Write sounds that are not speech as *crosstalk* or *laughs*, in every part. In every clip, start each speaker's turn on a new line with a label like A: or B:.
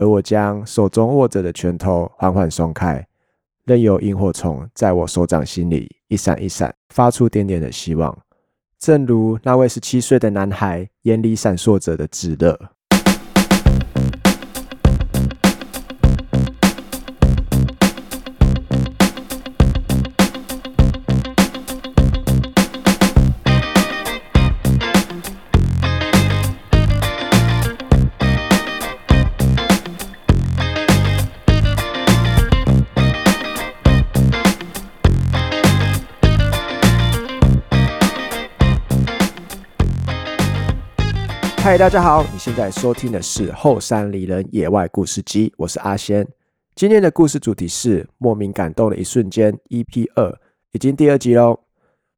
A: 而我将手中握着的拳头缓缓松开，任由萤火虫在我手掌心里一闪一闪，发出点点的希望，正如那位十七岁的男孩眼里闪烁着的炙热。嗨，大家好！你现在收听的是《后山里人野外故事集》，我是阿仙。今天的故事主题是莫名感动的一瞬间，EP 二已经第二集喽。《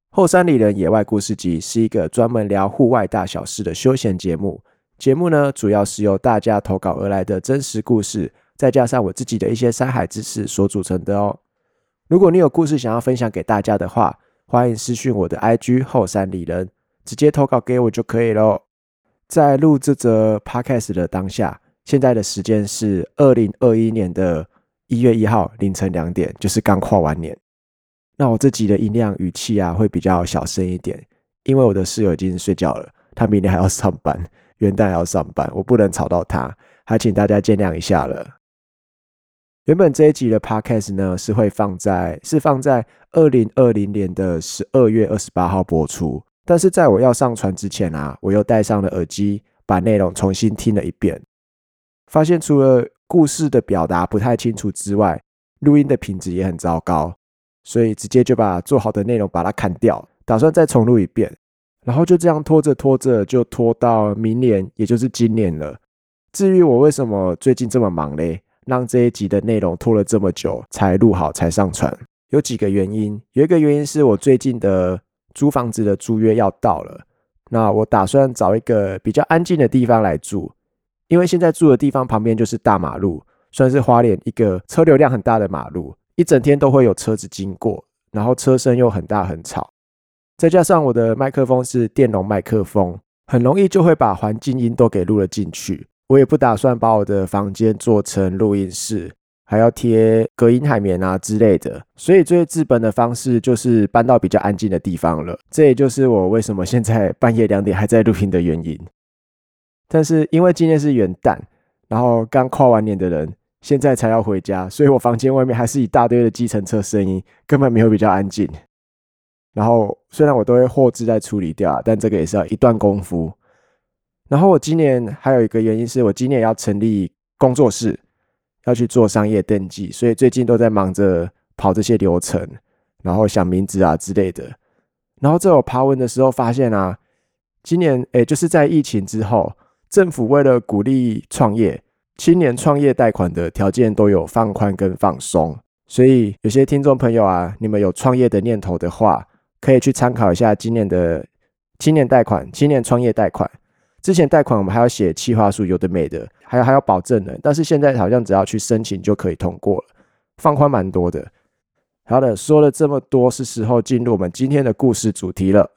A: 后山里人野外故事集》是一个专门聊户外大小事的休闲节目。节目呢，主要是由大家投稿而来的真实故事，再加上我自己的一些山海知识所组成的哦。如果你有故事想要分享给大家的话，欢迎私讯我的 IG 后山里人，直接投稿给我就可以喽。在录这则 podcast 的当下，现在的时间是二零二一年的一月一号凌晨两点，就是刚跨完年。那我这集的音量语气啊，会比较小声一点，因为我的室友已经睡觉了，他明天还要上班，*laughs* 元旦还要上班，我不能吵到他，还请大家见谅一下了。原本这一集的 podcast 呢，是会放在是放在二零二零年的十二月二十八号播出。但是在我要上传之前啊，我又戴上了耳机，把内容重新听了一遍，发现除了故事的表达不太清楚之外，录音的品质也很糟糕，所以直接就把做好的内容把它砍掉，打算再重录一遍，然后就这样拖着拖着就拖到明年，也就是今年了。至于我为什么最近这么忙嘞，让这一集的内容拖了这么久才录好才上传，有几个原因，有一个原因是我最近的。租房子的租约要到了，那我打算找一个比较安静的地方来住，因为现在住的地方旁边就是大马路，算是花莲一个车流量很大的马路，一整天都会有车子经过，然后车声又很大很吵，再加上我的麦克风是电容麦克风，很容易就会把环境音都给录了进去。我也不打算把我的房间做成录音室。还要贴隔音海绵啊之类的，所以最治本的方式就是搬到比较安静的地方了。这也就是我为什么现在半夜两点还在录音的原因。但是因为今天是元旦，然后刚跨完年的人现在才要回家，所以我房间外面还是一大堆的计程车声音，根本没有比较安静。然后虽然我都会后置在处理掉，但这个也是要一段功夫。然后我今年还有一个原因是我今年要成立工作室。要去做商业登记，所以最近都在忙着跑这些流程，然后想名字啊之类的。然后在我爬文的时候发现啊，今年诶就是在疫情之后，政府为了鼓励创业，青年创业贷款的条件都有放宽跟放松。所以有些听众朋友啊，你们有创业的念头的话，可以去参考一下今年的青年贷款、青年创业贷款。之前贷款我们还要写企划书，有的没的，还有还要保证人，但是现在好像只要去申请就可以通过了，放宽蛮多的。好的，说了这么多，是时候进入我们今天的故事主题了。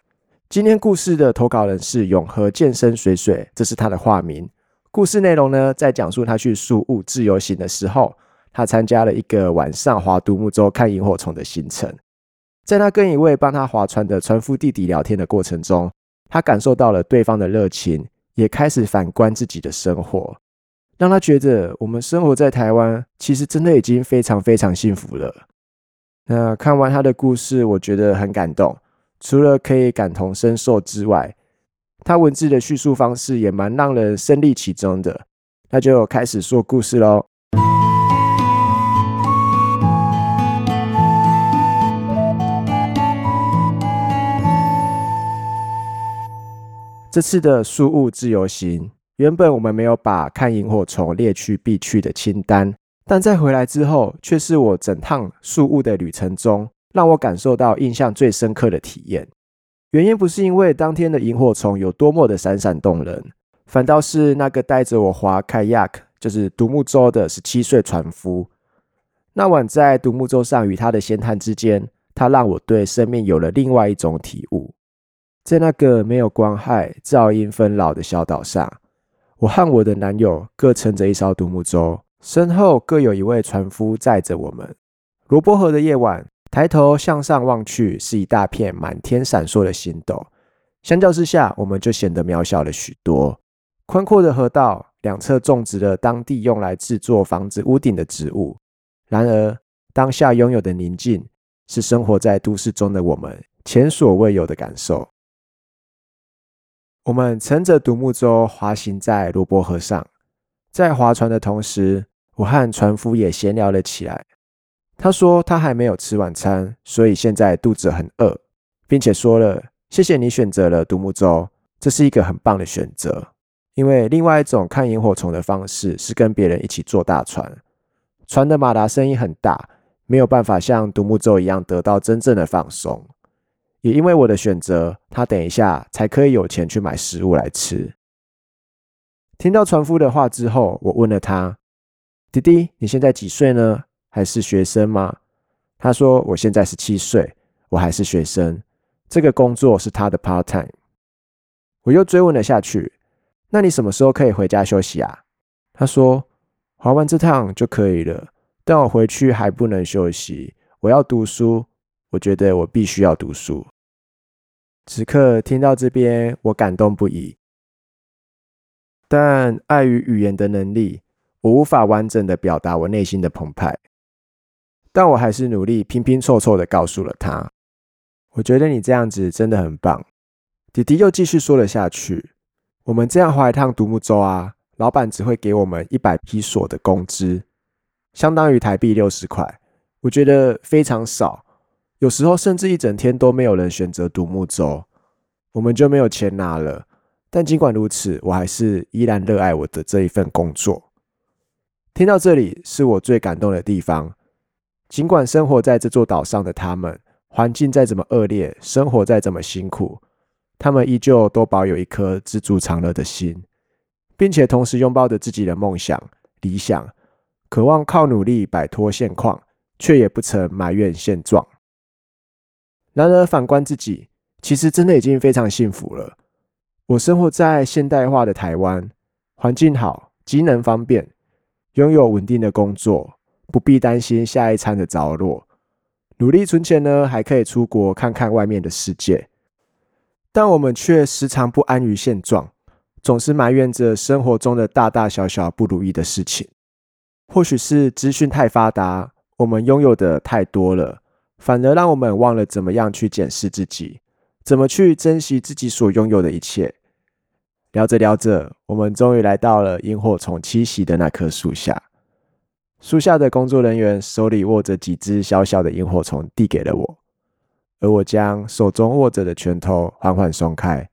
A: 今天故事的投稿人是永和健身水水，这是他的化名。故事内容呢，在讲述他去树屋自由行的时候，他参加了一个晚上划独木舟看萤火虫的行程，在他跟一位帮他划船的船夫弟弟聊天的过程中，他感受到了对方的热情。也开始反观自己的生活，让他觉得我们生活在台湾，其实真的已经非常非常幸福了。那看完他的故事，我觉得很感动。除了可以感同身受之外，他文字的叙述方式也蛮让人身历其中的。那就开始说故事喽。这次的树雾自由行，原本我们没有把看萤火虫列去必去的清单，但在回来之后，却是我整趟宿雾的旅程中，让我感受到印象最深刻的体验。原因不是因为当天的萤火虫有多么的闪闪动人，反倒是那个带着我划 kayak，就是独木舟的十七岁船夫。那晚在独木舟上与他的闲谈之间，他让我对生命有了另外一种体悟。在那个没有光害、噪音纷扰的小岛上，我和我的男友各乘着一艘独木舟，身后各有一位船夫载着我们。罗波河的夜晚，抬头向上望去，是一大片满天闪烁的星斗。相较之下，我们就显得渺小了许多。宽阔的河道两侧种植了当地用来制作房子屋顶的植物。然而，当下拥有的宁静，是生活在都市中的我们前所未有的感受。我们乘着独木舟滑行在罗伯河上，在划船的同时，我和船夫也闲聊了起来。他说他还没有吃晚餐，所以现在肚子很饿，并且说了。谢谢你选择了独木舟，这是一个很棒的选择。因为另外一种看萤火虫的方式是跟别人一起坐大船，船的马达声音很大，没有办法像独木舟一样得到真正的放松。也因为我的选择，他等一下才可以有钱去买食物来吃。听到船夫的话之后，我问了他：“弟弟，你现在几岁呢？还是学生吗？”他说：“我现在十七岁，我还是学生。”这个工作是他的 part time。我又追问了下去，那你什么时候可以回家休息啊？他说，划完这趟就可以了，但我回去还不能休息，我要读书。我觉得我必须要读书。此刻听到这边，我感动不已，但碍于语言的能力，我无法完整的表达我内心的澎湃。但我还是努力拼拼凑凑的告诉了他。我觉得你这样子真的很棒。弟弟又继续说了下去：“我们这样划一趟独木舟啊，老板只会给我们一百匹索的工资，相当于台币六十块。我觉得非常少，有时候甚至一整天都没有人选择独木舟，我们就没有钱拿了。但尽管如此，我还是依然热爱我的这一份工作。听到这里，是我最感动的地方。尽管生活在这座岛上的他们。”环境再怎么恶劣，生活再怎么辛苦，他们依旧都保有一颗知足常乐的心，并且同时拥抱着自己的梦想、理想，渴望靠努力摆脱现况，却也不曾埋怨现状。然而反观自己，其实真的已经非常幸福了。我生活在现代化的台湾，环境好，机能方便，拥有稳定的工作，不必担心下一餐的着落。努力存钱呢，还可以出国看看外面的世界，但我们却时常不安于现状，总是埋怨着生活中的大大小小不如意的事情。或许是资讯太发达，我们拥有的太多了，反而让我们忘了怎么样去检视自己，怎么去珍惜自己所拥有的一切。聊着聊着，我们终于来到了萤火虫栖息的那棵树下。树下的工作人员手里握着几只小小的萤火虫，递给了我，而我将手中握着的拳头缓缓松开，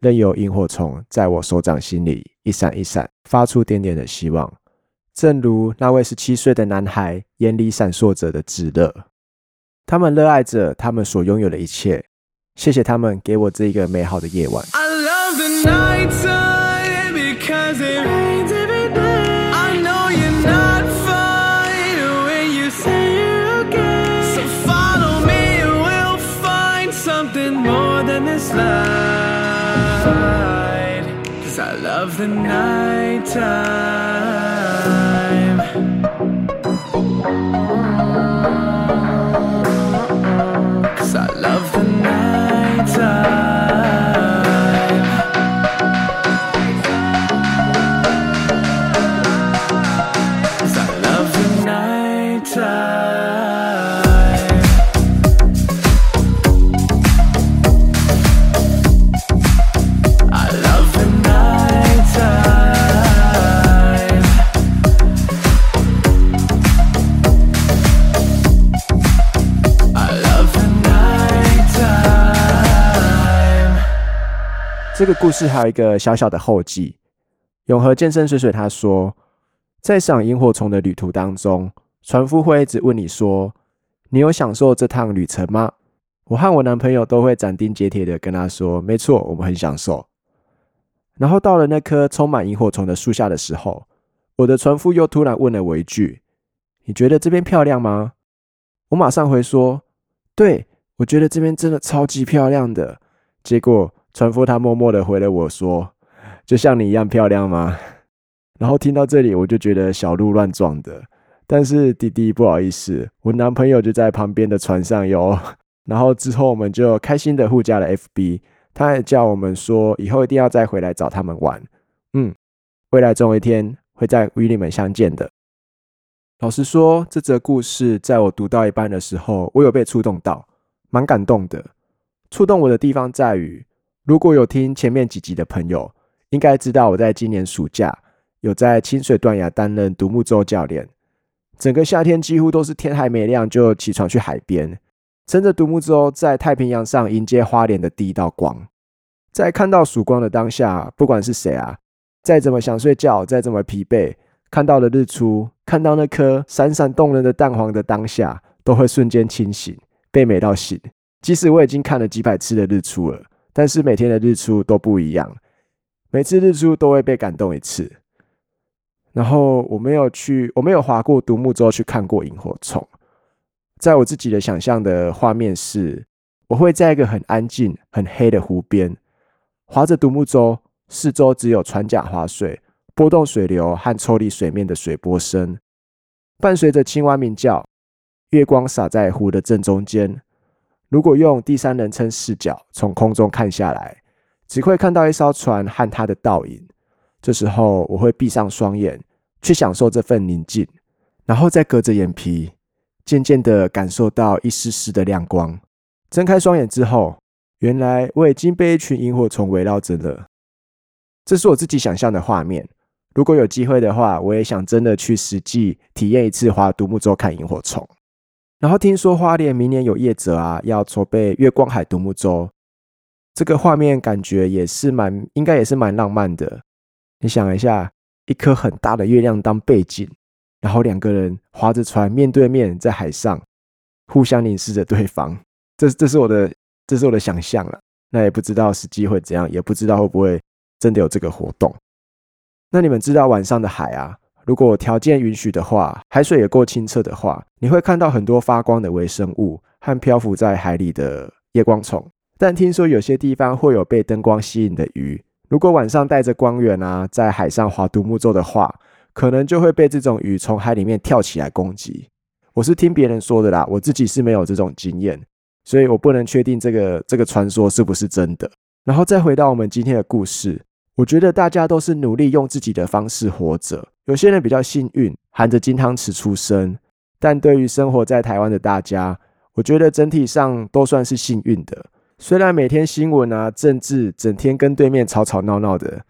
A: 任由萤火虫在我手掌心里一闪一闪，发出点点的希望，正如那位十七岁的男孩眼里闪烁着的炙热。他们热爱着他们所拥有的一切，谢谢他们给我这一个美好的夜晚。
B: the night time.
A: 个故事还有一个小小的后记。永和健身水水他说，在赏萤火虫的旅途当中，船夫会一直问你说：“你有享受这趟旅程吗？”我和我男朋友都会斩钉截铁的跟他说：“没错，我们很享受。”然后到了那棵充满萤火虫的树下的时候，我的船夫又突然问了我一句：“你觉得这边漂亮吗？”我马上回说：“对，我觉得这边真的超级漂亮的。”结果船夫他默默的回了我说：“就像你一样漂亮吗？然后听到这里，我就觉得小鹿乱撞的。但是弟弟不好意思，我男朋友就在旁边的船上哟。*laughs* 然后之后我们就开心的互加了 FB，他还叫我们说以后一定要再回来找他们玩。嗯，未来总有一天会再与你们相见的。老实说，这则故事在我读到一半的时候，我有被触动到，蛮感动的。触动我的地方在于，如果有听前面几集的朋友，应该知道我在今年暑假有在清水断崖担任独木舟教练。整个夏天几乎都是天还没亮就起床去海边，撑着独木舟在太平洋上迎接花莲的第一道光。在看到曙光的当下，不管是谁啊，再怎么想睡觉，再怎么疲惫，看到了日出，看到那颗闪闪动人的蛋黄的当下，都会瞬间清醒，被美到醒。即使我已经看了几百次的日出了，但是每天的日出都不一样，每次日出都会被感动一次。然后我没有去，我没有划过独木舟去看过萤火虫。在我自己的想象的画面是，我会在一个很安静、很黑的湖边，划着独木舟，四周只有船桨划水、波动水流和抽离水面的水波声，伴随着青蛙鸣叫，月光洒在湖的正中间。如果用第三人称视角从空中看下来，只会看到一艘船和它的倒影。这时候，我会闭上双眼，去享受这份宁静，然后再隔着眼皮，渐渐的感受到一丝丝的亮光。睁开双眼之后，原来我已经被一群萤火虫围绕着了。这是我自己想象的画面。如果有机会的话，我也想真的去实际体验一次划独木舟看萤火虫。然后听说花莲明年有业者啊，要筹备月光海独木舟，这个画面感觉也是蛮，应该也是蛮浪漫的。你想一下，一颗很大的月亮当背景，然后两个人划着船面对面在海上，互相凝视着对方。这这是我的，这是我的想象了。那也不知道实际会怎样，也不知道会不会真的有这个活动。那你们知道晚上的海啊，如果条件允许的话，海水也够清澈的话，你会看到很多发光的微生物和漂浮在海里的夜光虫。但听说有些地方会有被灯光吸引的鱼。如果晚上带着光源啊，在海上划独木舟的话，可能就会被这种鱼从海里面跳起来攻击。我是听别人说的啦，我自己是没有这种经验，所以我不能确定这个这个传说是不是真的。然后再回到我们今天的故事，我觉得大家都是努力用自己的方式活着。有些人比较幸运，含着金汤匙出生，但对于生活在台湾的大家，我觉得整体上都算是幸运的。虽然每天新闻啊、政治整天跟对面吵吵闹闹的，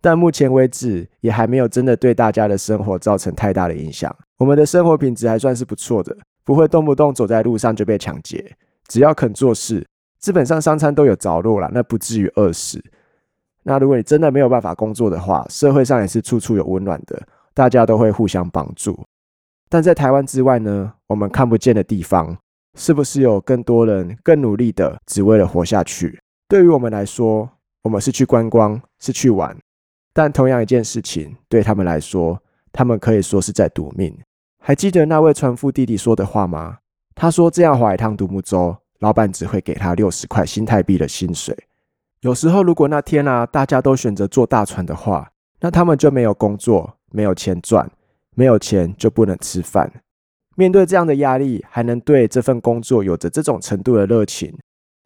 A: 但目前为止也还没有真的对大家的生活造成太大的影响。我们的生活品质还算是不错的，不会动不动走在路上就被抢劫。只要肯做事，基本上三餐都有着落了，那不至于饿死。那如果你真的没有办法工作的话，社会上也是处处有温暖的，大家都会互相帮助。但在台湾之外呢，我们看不见的地方。是不是有更多人更努力的，只为了活下去？对于我们来说，我们是去观光，是去玩。但同样一件事情，对他们来说，他们可以说是在赌命。还记得那位船夫弟弟说的话吗？他说：“这样划一趟独木舟，老板只会给他六十块新台币的薪水。有时候，如果那天啊，大家都选择坐大船的话，那他们就没有工作，没有钱赚，没有钱就不能吃饭。”面对这样的压力，还能对这份工作有着这种程度的热情，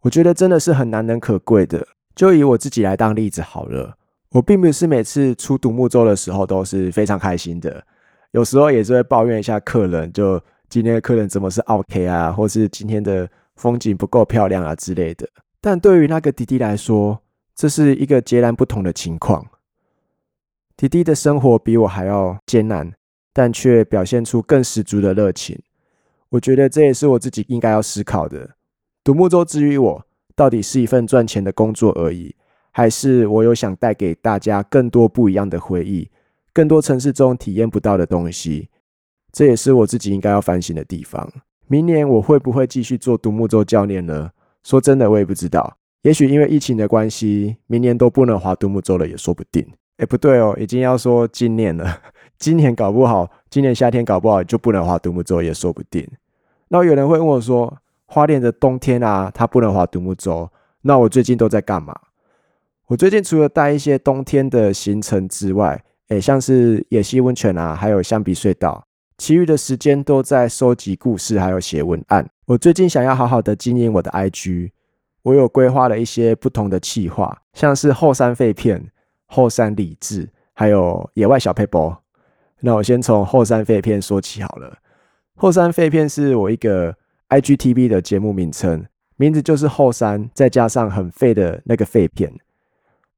A: 我觉得真的是很难能可贵的。就以我自己来当例子好了，我并不是每次出独木舟的时候都是非常开心的，有时候也是会抱怨一下客人，就今天的客人怎么是 OK 啊，或是今天的风景不够漂亮啊之类的。但对于那个弟弟来说，这是一个截然不同的情况。弟弟的生活比我还要艰难。但却表现出更十足的热情，我觉得这也是我自己应该要思考的。独木舟之于我，到底是一份赚钱的工作而已，还是我有想带给大家更多不一样的回忆，更多城市中体验不到的东西？这也是我自己应该要反省的地方。明年我会不会继续做独木舟教练呢？说真的，我也不知道。也许因为疫情的关系，明年都不能划独木舟了，也说不定。哎，不对哦，已经要说今年了。*laughs* 今年搞不好，今年夏天搞不好就不能划独木舟也说不定。那有人会问我说：“花莲的冬天啊，它不能划独木舟，那我最近都在干嘛？”我最近除了带一些冬天的行程之外，诶，像是野溪温泉啊，还有象鼻隧道，其余的时间都在收集故事，还有写文案。我最近想要好好的经营我的 IG，我有规划了一些不同的企划，像是后山废片、后山理智，还有野外小 paper。那我先从后山废片说起好了。后山废片是我一个 IGTV 的节目名称，名字就是后山，再加上很废的那个废片。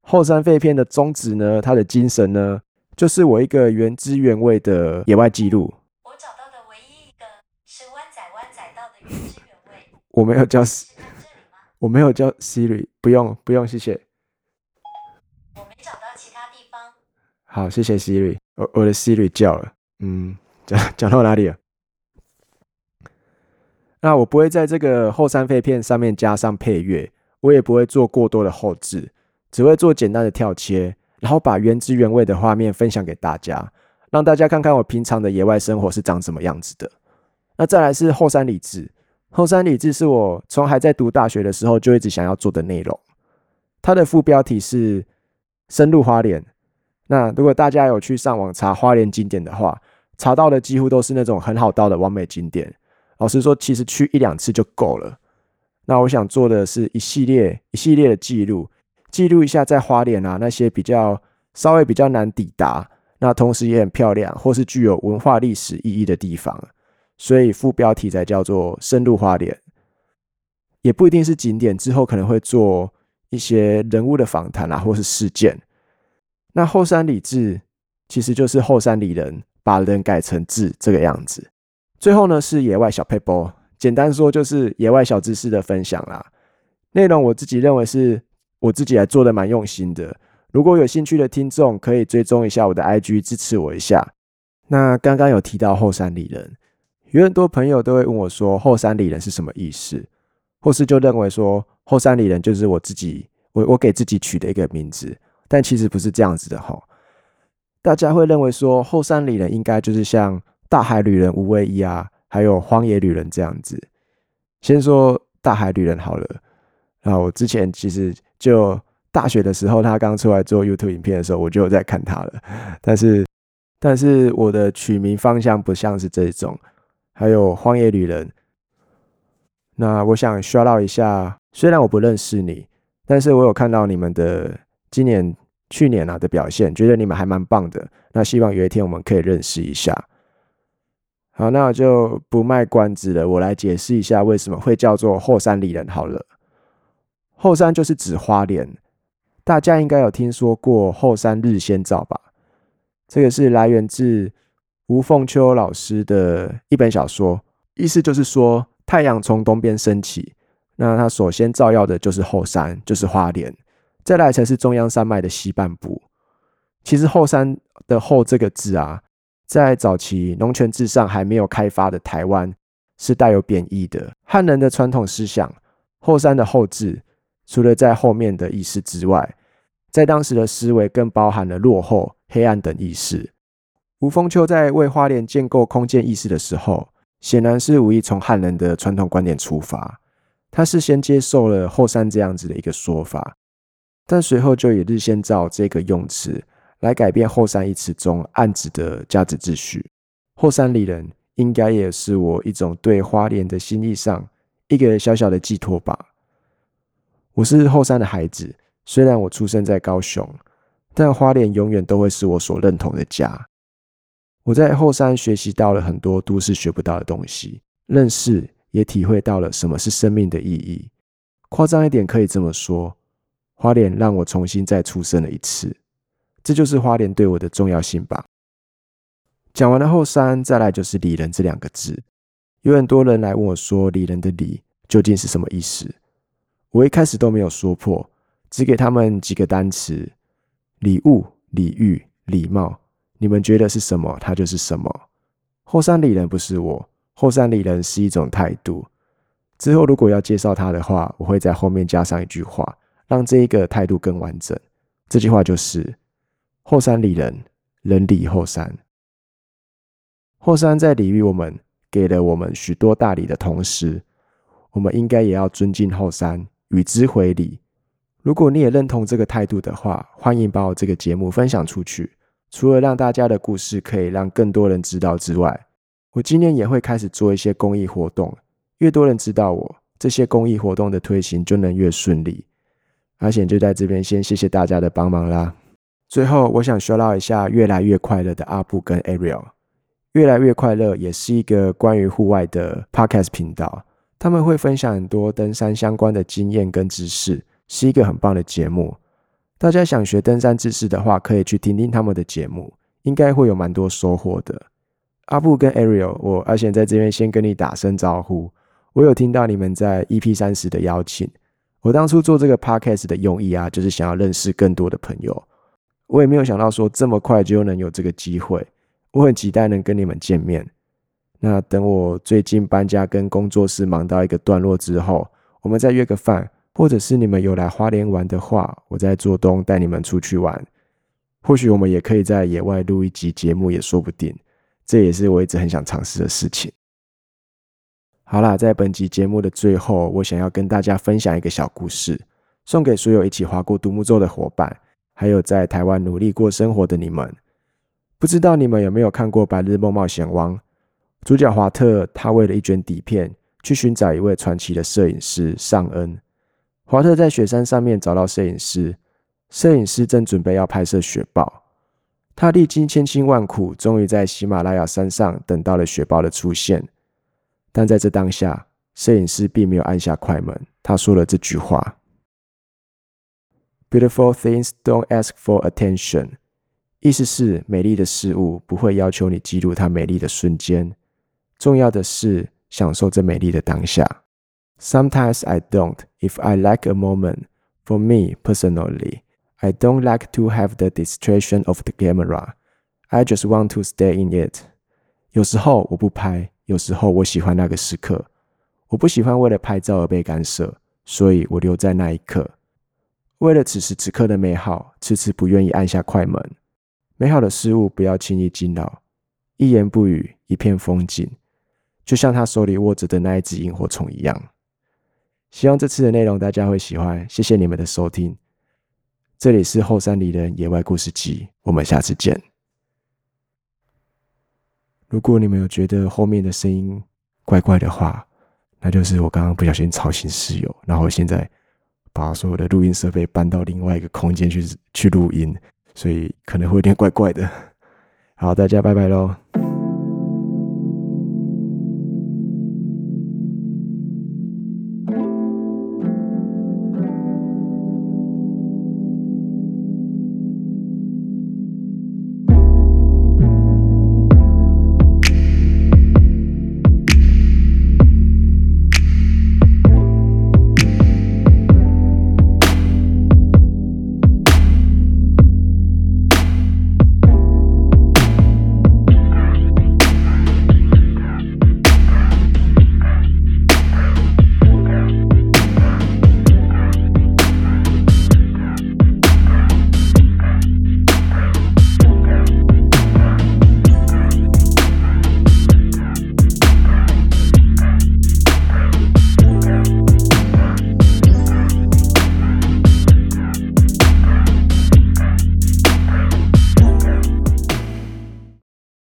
A: 后山废片的宗旨呢，它的精神呢，就是我一个原汁原味的野外记录。
C: 我找到的唯一一个是湾仔湾仔道的原汁原味。
A: 我没有叫
C: ，Siri，
A: 我没有叫 Siri，不用不用，谢谢。
C: 我没找到其他地方。
A: 好，谢谢 Siri。我我的 Siri 叫了，嗯，讲 *laughs* 讲到哪里了？那我不会在这个后山废片上面加上配乐，我也不会做过多的后置，只会做简单的跳切，然后把原汁原味的画面分享给大家，让大家看看我平常的野外生活是长什么样子的。那再来是后山理智，后山理智是我从还在读大学的时候就一直想要做的内容。它的副标题是深入花莲。那如果大家有去上网查花莲景点的话，查到的几乎都是那种很好到的完美景点。老实说，其实去一两次就够了。那我想做的是一系列一系列的记录，记录一下在花莲啊那些比较稍微比较难抵达，那同时也很漂亮或是具有文化历史意义的地方。所以副标题才叫做深入花莲，也不一定是景点，之后可能会做一些人物的访谈啊，或是事件。那后山里志其实就是后山里人把人改成志这个样子。最后呢是野外小 paper，简单说就是野外小知识的分享啦。内容我自己认为是我自己还做的蛮用心的。如果有兴趣的听众可以追踪一下我的 IG 支持我一下。那刚刚有提到后山里人，有很多朋友都会问我说后山里人是什么意思，或是就认为说后山里人就是我自己我我给自己取的一个名字。但其实不是这样子的哈，大家会认为说后山里人应该就是像大海旅人吴威一啊，还有荒野旅人这样子。先说大海旅人好了，那，我之前其实就大学的时候，他刚出来做 YouTube 影片的时候，我就有在看他了。但是，但是我的取名方向不像是这种。还有荒野旅人，那我想刷到一下，虽然我不认识你，但是我有看到你们的今年。去年啊的表现，觉得你们还蛮棒的。那希望有一天我们可以认识一下。好，那我就不卖关子了，我来解释一下为什么会叫做后山里人。好了，后山就是指花莲，大家应该有听说过后山日先照吧？这个是来源自吴凤秋老师的一本小说，意思就是说太阳从东边升起，那它首先照耀的就是后山，就是花莲。再来才是中央山脉的西半部。其实后山的“后”这个字啊，在早期农权至上还没有开发的台湾，是带有贬义的。汉人的传统思想，后山的“后”字，除了在后面的意思之外，在当时的思维更包含了落后、黑暗等意思。吴凤秋在为花莲建构空间意识的时候，显然是无意从汉人的传统观点出发，他是先接受了后山这样子的一个说法。但随后就以“日先照”这个用词来改变“后山”一词中暗指的价值秩序。后山里人应该也是我一种对花莲的心意上一个小小的寄托吧。我是后山的孩子，虽然我出生在高雄，但花莲永远都会是我所认同的家。我在后山学习到了很多都市学不到的东西，认识也体会到了什么是生命的意义。夸张一点，可以这么说。花莲让我重新再出生了一次，这就是花莲对我的重要性吧。讲完了后山，再来就是里人这两个字。有很多人来问我说，里人的里究竟是什么意思？我一开始都没有说破，只给他们几个单词：礼物、礼遇、礼貌。你们觉得是什么，它就是什么。后山里人不是我，后山里人是一种态度。之后如果要介绍他的话，我会在后面加上一句话。让这一个态度更完整。这句话就是“后山里人，人礼后山”。后山在礼遇我们，给了我们许多大礼的同时，我们应该也要尊敬后山，与之回礼。如果你也认同这个态度的话，欢迎把我这个节目分享出去。除了让大家的故事可以让更多人知道之外，我今年也会开始做一些公益活动。越多人知道我，这些公益活动的推行就能越顺利。阿显就在这边先谢谢大家的帮忙啦。最后，我想说到一下越来越快乐的阿布跟 Ariel。越来越快乐也是一个关于户外的 podcast 频道，他们会分享很多登山相关的经验跟知识，是一个很棒的节目。大家想学登山知识的话，可以去听听他们的节目，应该会有蛮多收获的。阿布跟 Ariel，我阿贤在这边先跟你打声招呼。我有听到你们在 EP 三十的邀请，我当初做这个 podcast 的用意啊，就是想要认识更多的朋友。我也没有想到说这么快就能有这个机会。我很期待能跟你们见面。那等我最近搬家跟工作室忙到一个段落之后，我们再约个饭，或者是你们有来花莲玩的话，我再做东带你们出去玩。或许我们也可以在野外录一集节目，也说不定。这也是我一直很想尝试的事情。好啦，在本集节目的最后，我想要跟大家分享一个小故事，送给所有一起划过独木舟的伙伴，还有在台湾努力过生活的你们。不知道你们有没有看过《白日梦冒险王》？主角华特他为了一卷底片，去寻找一位传奇的摄影师尚恩。华特在雪山上面找到摄影师，摄影师正准备要拍摄雪豹。他历经千辛万苦，终于在喜马拉雅山上等到了雪豹的出现。但在这当下，摄影师并没有按下快门。他说了这句话：“Beautiful things don't ask for attention。”意思是，美丽的事物不会要求你记录它美丽的瞬间，重要的是享受这美丽的当下。Sometimes I don't. If I like a moment, for me personally, I don't like to have the distraction of the camera. I just want to stay in it. 有时候我不拍， 有时候我喜欢那个时刻。我不喜欢为了拍照而被干涉，所以我留在那一刻，为了此时此刻的美好，迟迟不愿意按下快门。美好的事物不要轻易惊扰，一言不语，一片风景，就像他手里握着的那一只萤火虫一样。希望这次的内容大家会喜欢，谢谢你们的收听。这里是后山里人野外故事集，我们下次见。如果你们有觉得后面的声音怪怪的话，那就是我刚刚不小心吵醒室友，然后现在把所有的录音设备搬到另外一个空间去去录音。所以可能会有点怪怪的。好，大家拜拜喽。